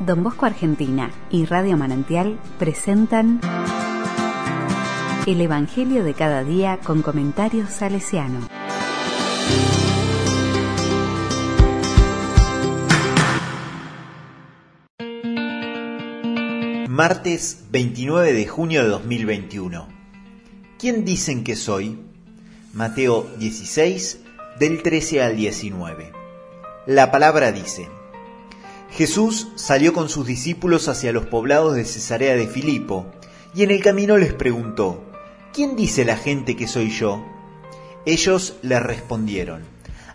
Don Bosco Argentina y Radio Manantial presentan El Evangelio de cada día con comentarios salesiano. Martes 29 de junio de 2021. ¿Quién dicen que soy? Mateo 16, del 13 al 19. La palabra dice, Jesús salió con sus discípulos hacia los poblados de Cesarea de Filipo, y en el camino les preguntó, ¿quién dice la gente que soy yo? Ellos le respondieron,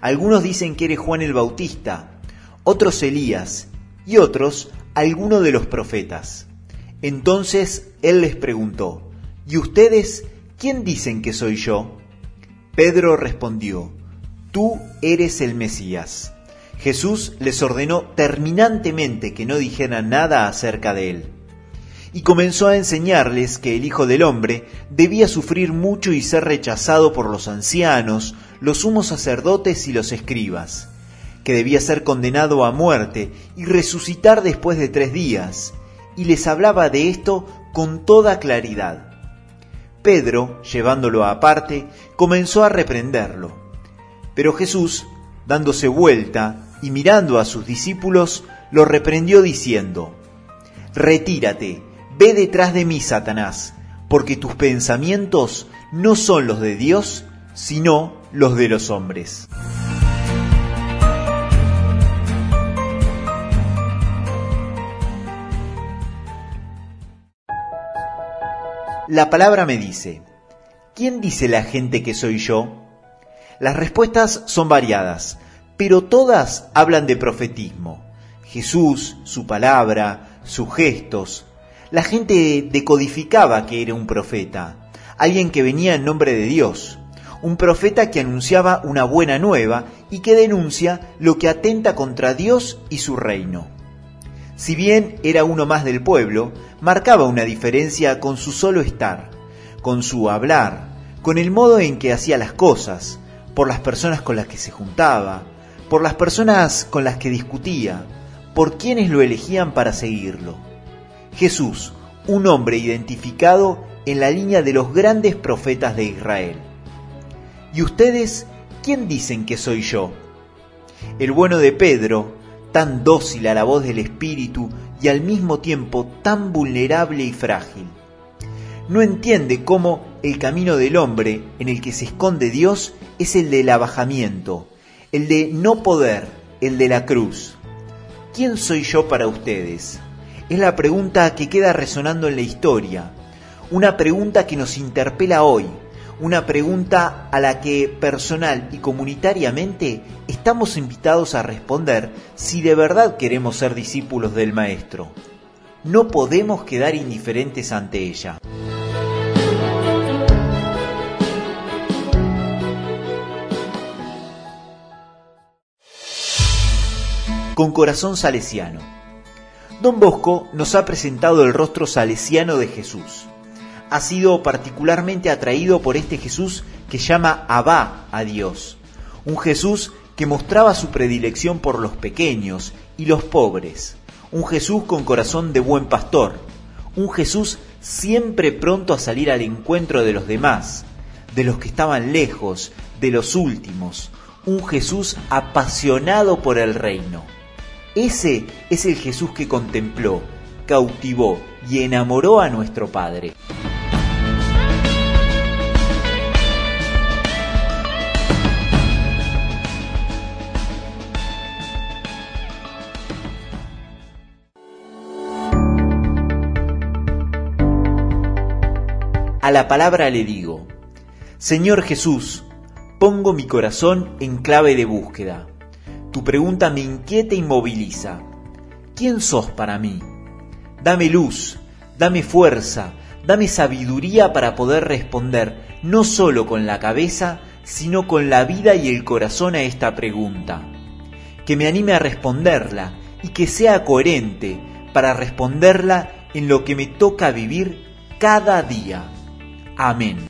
algunos dicen que eres Juan el Bautista, otros Elías, y otros alguno de los profetas. Entonces él les preguntó, ¿y ustedes quién dicen que soy yo? Pedro respondió, tú eres el Mesías. Jesús les ordenó terminantemente que no dijeran nada acerca de él. Y comenzó a enseñarles que el Hijo del Hombre debía sufrir mucho y ser rechazado por los ancianos, los sumos sacerdotes y los escribas, que debía ser condenado a muerte y resucitar después de tres días, y les hablaba de esto con toda claridad. Pedro, llevándolo aparte, comenzó a reprenderlo. Pero Jesús, dándose vuelta, y mirando a sus discípulos, lo reprendió diciendo, Retírate, ve detrás de mí, Satanás, porque tus pensamientos no son los de Dios, sino los de los hombres. La palabra me dice, ¿quién dice la gente que soy yo? Las respuestas son variadas, pero todas hablan de profetismo. Jesús, su palabra, sus gestos. La gente decodificaba que era un profeta, alguien que venía en nombre de Dios, un profeta que anunciaba una buena nueva y que denuncia lo que atenta contra Dios y su reino. Si bien era uno más del pueblo, marcaba una diferencia con su solo estar, con su hablar, con el modo en que hacía las cosas, por las personas con las que se juntaba, por las personas con las que discutía, por quienes lo elegían para seguirlo. Jesús, un hombre identificado en la línea de los grandes profetas de Israel. ¿Y ustedes quién dicen que soy yo? El bueno de Pedro, tan dócil a la voz del Espíritu y al mismo tiempo tan vulnerable y frágil. No entiende cómo el camino del hombre en el que se esconde Dios es el del abajamiento, el de no poder, el de la cruz. ¿Quién soy yo para ustedes? Es la pregunta que queda resonando en la historia, una pregunta que nos interpela hoy, una pregunta a la que personal y comunitariamente estamos invitados a responder si de verdad queremos ser discípulos del Maestro. No podemos quedar indiferentes ante ella. Con corazón salesiano. Don Bosco nos ha presentado el rostro salesiano de Jesús. Ha sido particularmente atraído por este Jesús que llama Abba a Dios, un Jesús que mostraba su predilección por los pequeños y los pobres, un Jesús con corazón de buen pastor, un Jesús siempre pronto a salir al encuentro de los demás, de los que estaban lejos, de los últimos, un Jesús apasionado por el reino. Ese es el Jesús que contempló, cautivó y enamoró a nuestro Padre. A la palabra le digo, Señor Jesús, pongo mi corazón en clave de búsqueda tu pregunta me inquieta y moviliza. ¿Quién sos para mí? Dame luz, dame fuerza, dame sabiduría para poder responder no solo con la cabeza, sino con la vida y el corazón a esta pregunta. Que me anime a responderla y que sea coherente para responderla en lo que me toca vivir cada día. Amén.